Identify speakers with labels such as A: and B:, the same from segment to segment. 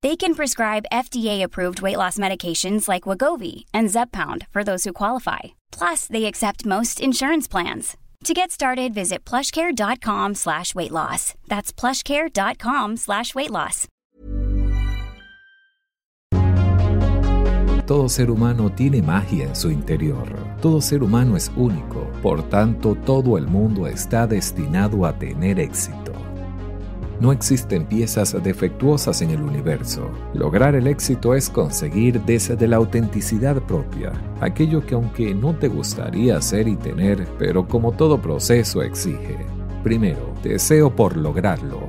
A: They can prescribe FDA-approved weight loss medications like Wagovi and Zepbound for those who qualify. Plus, they accept most insurance plans. To get started, visit plushcare.com slash weight loss. That's plushcare.com slash weight loss.
B: Todo ser humano tiene magia en su interior. Todo ser humano es único. Por tanto, todo el mundo está destinado a tener éxito. No existen piezas defectuosas en el universo. Lograr el éxito es conseguir desde la autenticidad propia, aquello que aunque no te gustaría hacer y tener, pero como todo proceso exige. Primero, deseo por lograrlo.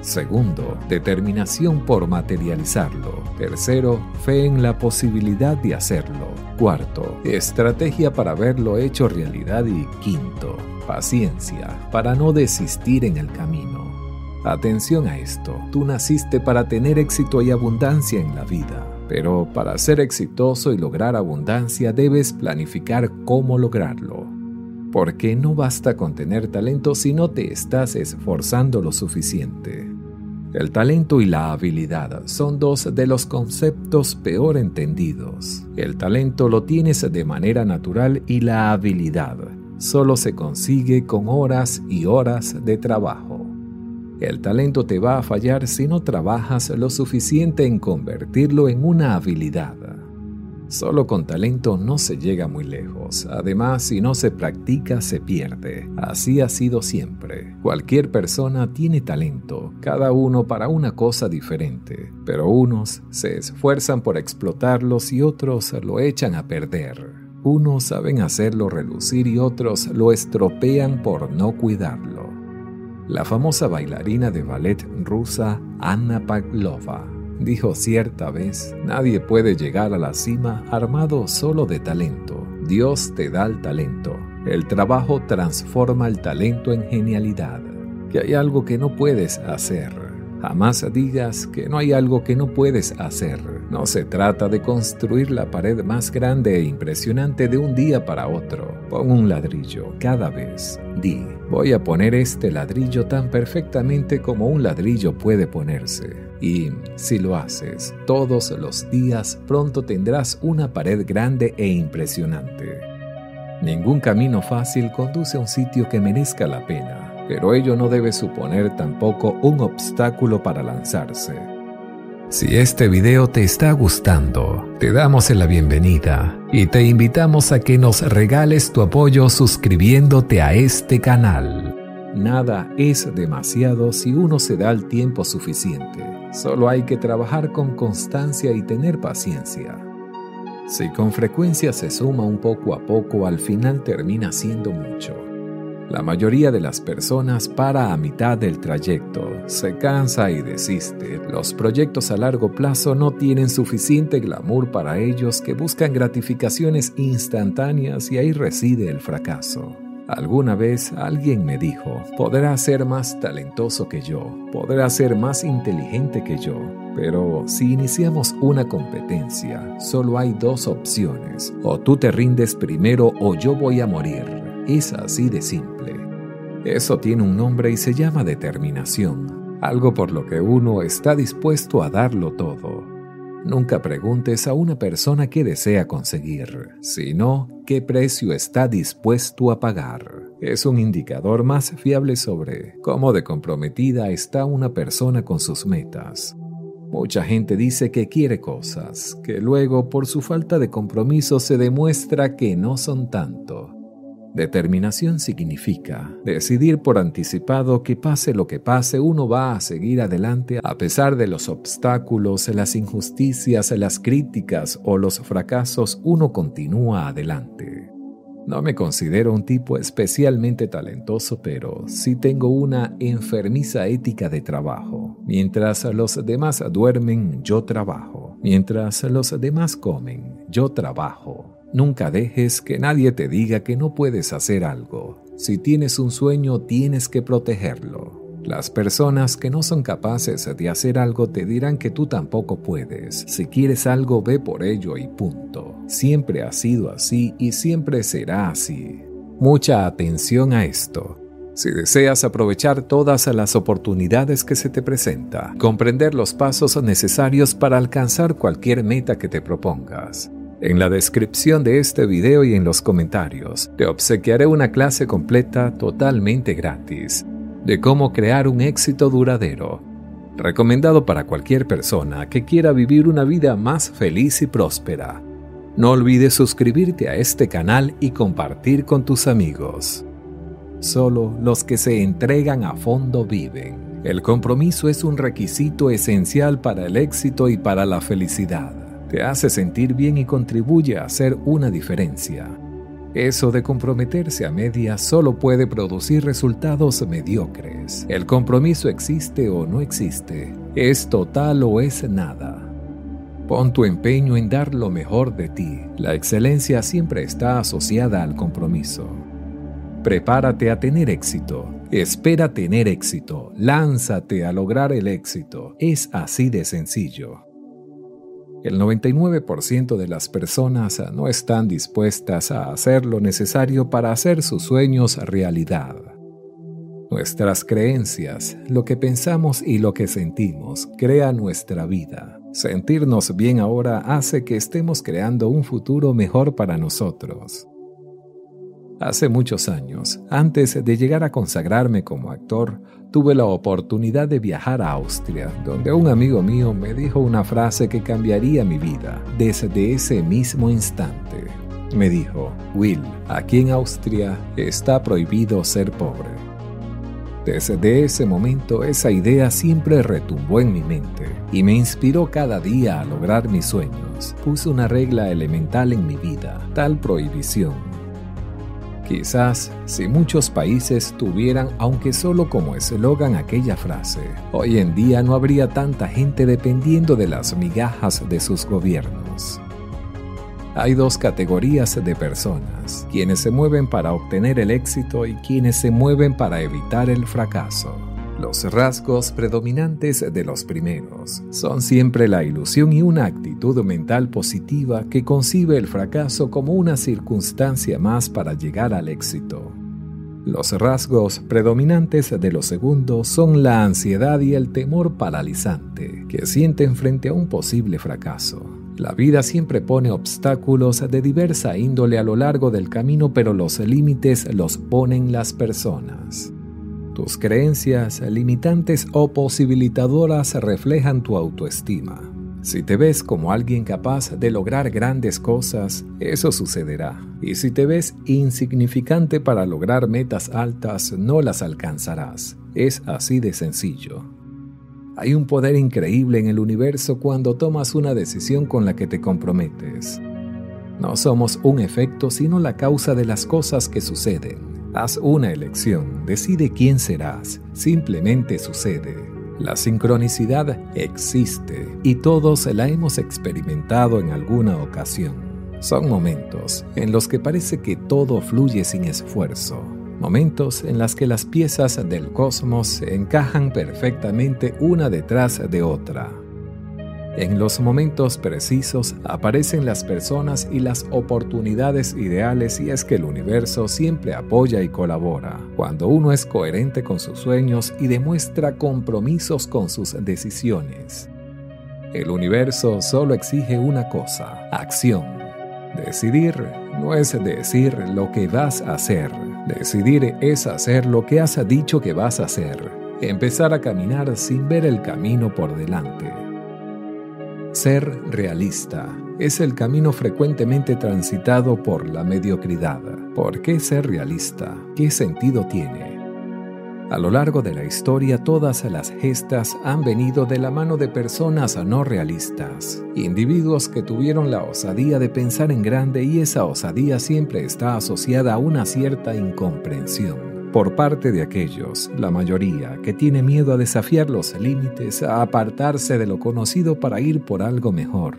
B: Segundo, determinación por materializarlo. Tercero, fe en la posibilidad de hacerlo. Cuarto, estrategia para verlo hecho realidad. Y quinto, paciencia para no desistir en el camino. Atención a esto, tú naciste para tener éxito y abundancia en la vida, pero para ser exitoso y lograr abundancia debes planificar cómo lograrlo. Porque no basta con tener talento si no te estás esforzando lo suficiente. El talento y la habilidad son dos de los conceptos peor entendidos. El talento lo tienes de manera natural y la habilidad solo se consigue con horas y horas de trabajo. El talento te va a fallar si no trabajas lo suficiente en convertirlo en una habilidad. Solo con talento no se llega muy lejos. Además, si no se practica, se pierde. Así ha sido siempre. Cualquier persona tiene talento, cada uno para una cosa diferente, pero unos se esfuerzan por explotarlos y otros lo echan a perder. Unos saben hacerlo relucir y otros lo estropean por no cuidarlo. La famosa bailarina de ballet rusa Anna Pavlova dijo cierta vez, nadie puede llegar a la cima armado solo de talento. Dios te da el talento. El trabajo transforma el talento en genialidad. Que hay algo que no puedes hacer. Jamás digas que no hay algo que no puedes hacer. No se trata de construir la pared más grande e impresionante de un día para otro. Pon un ladrillo cada vez. Di, voy a poner este ladrillo tan perfectamente como un ladrillo puede ponerse. Y si lo haces todos los días, pronto tendrás una pared grande e impresionante. Ningún camino fácil conduce a un sitio que merezca la pena, pero ello no debe suponer tampoco un obstáculo para lanzarse. Si este video te está gustando, te damos la bienvenida y te invitamos a que nos regales tu apoyo suscribiéndote a este canal. Nada es demasiado si uno se da el tiempo suficiente. Solo hay que trabajar con constancia y tener paciencia. Si con frecuencia se suma un poco a poco, al final termina siendo mucho. La mayoría de las personas para a mitad del trayecto, se cansa y desiste. Los proyectos a largo plazo no tienen suficiente glamour para ellos que buscan gratificaciones instantáneas y ahí reside el fracaso. Alguna vez alguien me dijo, podrá ser más talentoso que yo, podrá ser más inteligente que yo, pero si iniciamos una competencia, solo hay dos opciones, o tú te rindes primero o yo voy a morir. Es así de simple. Eso tiene un nombre y se llama determinación. algo por lo que uno está dispuesto a darlo todo. Nunca preguntes a una persona qué desea conseguir, sino qué precio está dispuesto a pagar. Es un indicador más fiable sobre cómo de comprometida está una persona con sus metas. Mucha gente dice que quiere cosas, que luego por su falta de compromiso se demuestra que no son tanto. Determinación significa decidir por anticipado que pase lo que pase, uno va a seguir adelante a pesar de los obstáculos, las injusticias, las críticas o los fracasos, uno continúa adelante. No me considero un tipo especialmente talentoso, pero sí tengo una enfermiza ética de trabajo. Mientras los demás duermen, yo trabajo. Mientras los demás comen, yo trabajo. Nunca dejes que nadie te diga que no puedes hacer algo. Si tienes un sueño, tienes que protegerlo. Las personas que no son capaces de hacer algo te dirán que tú tampoco puedes. Si quieres algo, ve por ello y punto. Siempre ha sido así y siempre será así. Mucha atención a esto. Si deseas aprovechar todas las oportunidades que se te presenta, comprender los pasos necesarios para alcanzar cualquier meta que te propongas. En la descripción de este video y en los comentarios te obsequiaré una clase completa totalmente gratis de cómo crear un éxito duradero, recomendado para cualquier persona que quiera vivir una vida más feliz y próspera. No olvides suscribirte a este canal y compartir con tus amigos. Solo los que se entregan a fondo viven. El compromiso es un requisito esencial para el éxito y para la felicidad. Te hace sentir bien y contribuye a hacer una diferencia. Eso de comprometerse a media solo puede producir resultados mediocres. El compromiso existe o no existe, es total o es nada. Pon tu empeño en dar lo mejor de ti. La excelencia siempre está asociada al compromiso. Prepárate a tener éxito. Espera tener éxito. Lánzate a lograr el éxito. Es así de sencillo. El 99% de las personas no están dispuestas a hacer lo necesario para hacer sus sueños realidad. Nuestras creencias, lo que pensamos y lo que sentimos, crea nuestra vida. Sentirnos bien ahora hace que estemos creando un futuro mejor para nosotros. Hace muchos años, antes de llegar a consagrarme como actor, tuve la oportunidad de viajar a Austria, donde un amigo mío me dijo una frase que cambiaría mi vida desde ese mismo instante. Me dijo, Will, aquí en Austria está prohibido ser pobre. Desde ese momento esa idea siempre retumbó en mi mente y me inspiró cada día a lograr mis sueños. Puse una regla elemental en mi vida, tal prohibición Quizás si muchos países tuvieran, aunque solo como eslogan, aquella frase, hoy en día no habría tanta gente dependiendo de las migajas de sus gobiernos. Hay dos categorías de personas, quienes se mueven para obtener el éxito y quienes se mueven para evitar el fracaso. Los rasgos predominantes de los primeros son siempre la ilusión y una actitud mental positiva que concibe el fracaso como una circunstancia más para llegar al éxito. Los rasgos predominantes de los segundos son la ansiedad y el temor paralizante que sienten frente a un posible fracaso. La vida siempre pone obstáculos de diversa índole a lo largo del camino, pero los límites los ponen las personas. Tus creencias limitantes o posibilitadoras reflejan tu autoestima. Si te ves como alguien capaz de lograr grandes cosas, eso sucederá. Y si te ves insignificante para lograr metas altas, no las alcanzarás. Es así de sencillo. Hay un poder increíble en el universo cuando tomas una decisión con la que te comprometes. No somos un efecto, sino la causa de las cosas que suceden. Haz una elección, decide quién serás, simplemente sucede. La sincronicidad existe y todos la hemos experimentado en alguna ocasión. Son momentos en los que parece que todo fluye sin esfuerzo, momentos en los que las piezas del cosmos se encajan perfectamente una detrás de otra. En los momentos precisos aparecen las personas y las oportunidades ideales y es que el universo siempre apoya y colabora cuando uno es coherente con sus sueños y demuestra compromisos con sus decisiones. El universo solo exige una cosa, acción. Decidir no es decir lo que vas a hacer. Decidir es hacer lo que has dicho que vas a hacer. Empezar a caminar sin ver el camino por delante. Ser realista es el camino frecuentemente transitado por la mediocridad. ¿Por qué ser realista? ¿Qué sentido tiene? A lo largo de la historia todas las gestas han venido de la mano de personas no realistas, individuos que tuvieron la osadía de pensar en grande y esa osadía siempre está asociada a una cierta incomprensión por parte de aquellos, la mayoría, que tiene miedo a desafiar los límites, a apartarse de lo conocido para ir por algo mejor.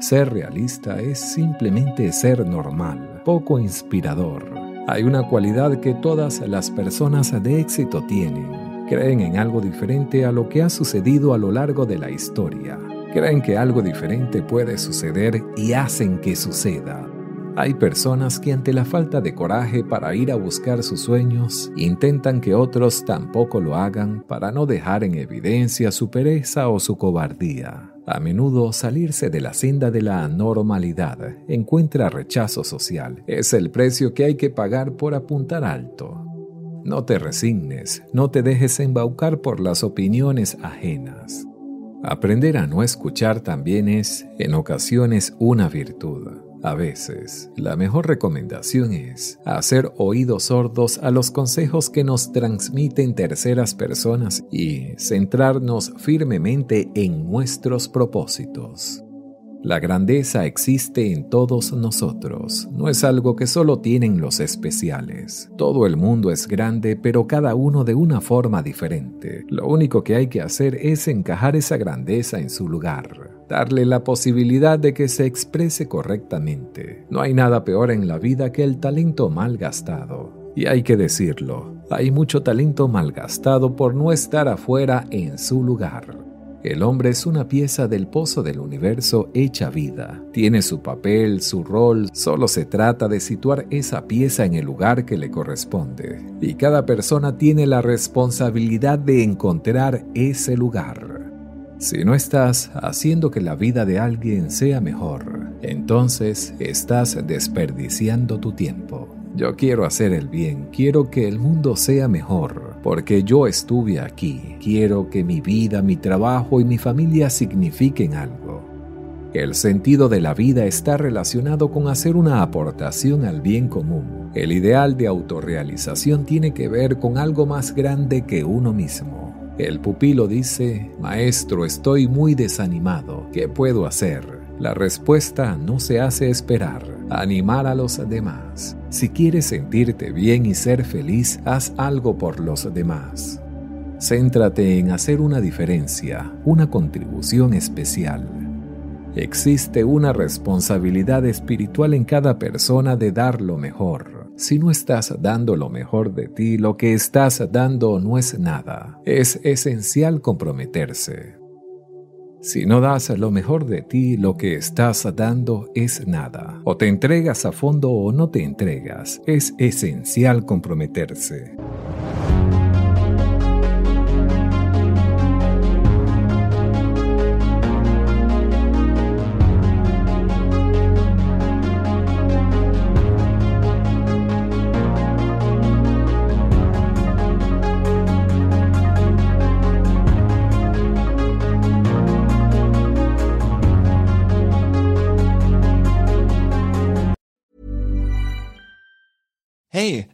B: Ser realista es simplemente ser normal, poco inspirador. Hay una cualidad que todas las personas de éxito tienen. Creen en algo diferente a lo que ha sucedido a lo largo de la historia. Creen que algo diferente puede suceder y hacen que suceda. Hay personas que ante la falta de coraje para ir a buscar sus sueños, intentan que otros tampoco lo hagan para no dejar en evidencia su pereza o su cobardía. A menudo salirse de la senda de la normalidad encuentra rechazo social. Es el precio que hay que pagar por apuntar alto. No te resignes, no te dejes embaucar por las opiniones ajenas. Aprender a no escuchar también es, en ocasiones, una virtud. A veces, la mejor recomendación es hacer oídos sordos a los consejos que nos transmiten terceras personas y centrarnos firmemente en nuestros propósitos. La grandeza existe en todos nosotros, no es algo que solo tienen los especiales. Todo el mundo es grande, pero cada uno de una forma diferente. Lo único que hay que hacer es encajar esa grandeza en su lugar, darle la posibilidad de que se exprese correctamente. No hay nada peor en la vida que el talento mal gastado. Y hay que decirlo, hay mucho talento mal gastado por no estar afuera en su lugar. El hombre es una pieza del pozo del universo hecha vida. Tiene su papel, su rol, solo se trata de situar esa pieza en el lugar que le corresponde. Y cada persona tiene la responsabilidad de encontrar ese lugar. Si no estás haciendo que la vida de alguien sea mejor, entonces estás desperdiciando tu tiempo. Yo quiero hacer el bien, quiero que el mundo sea mejor, porque yo estuve aquí. Quiero que mi vida, mi trabajo y mi familia signifiquen algo. El sentido de la vida está relacionado con hacer una aportación al bien común. El ideal de autorrealización tiene que ver con algo más grande que uno mismo. El pupilo dice, Maestro, estoy muy desanimado. ¿Qué puedo hacer? La respuesta no se hace esperar. Animar a los demás. Si quieres sentirte bien y ser feliz, haz algo por los demás. Céntrate en hacer una diferencia, una contribución especial. Existe una responsabilidad espiritual en cada persona de dar lo mejor. Si no estás dando lo mejor de ti, lo que estás dando no es nada. Es esencial comprometerse. Si no das lo mejor de ti, lo que estás dando es nada. O te entregas a fondo o no te entregas. Es esencial comprometerse.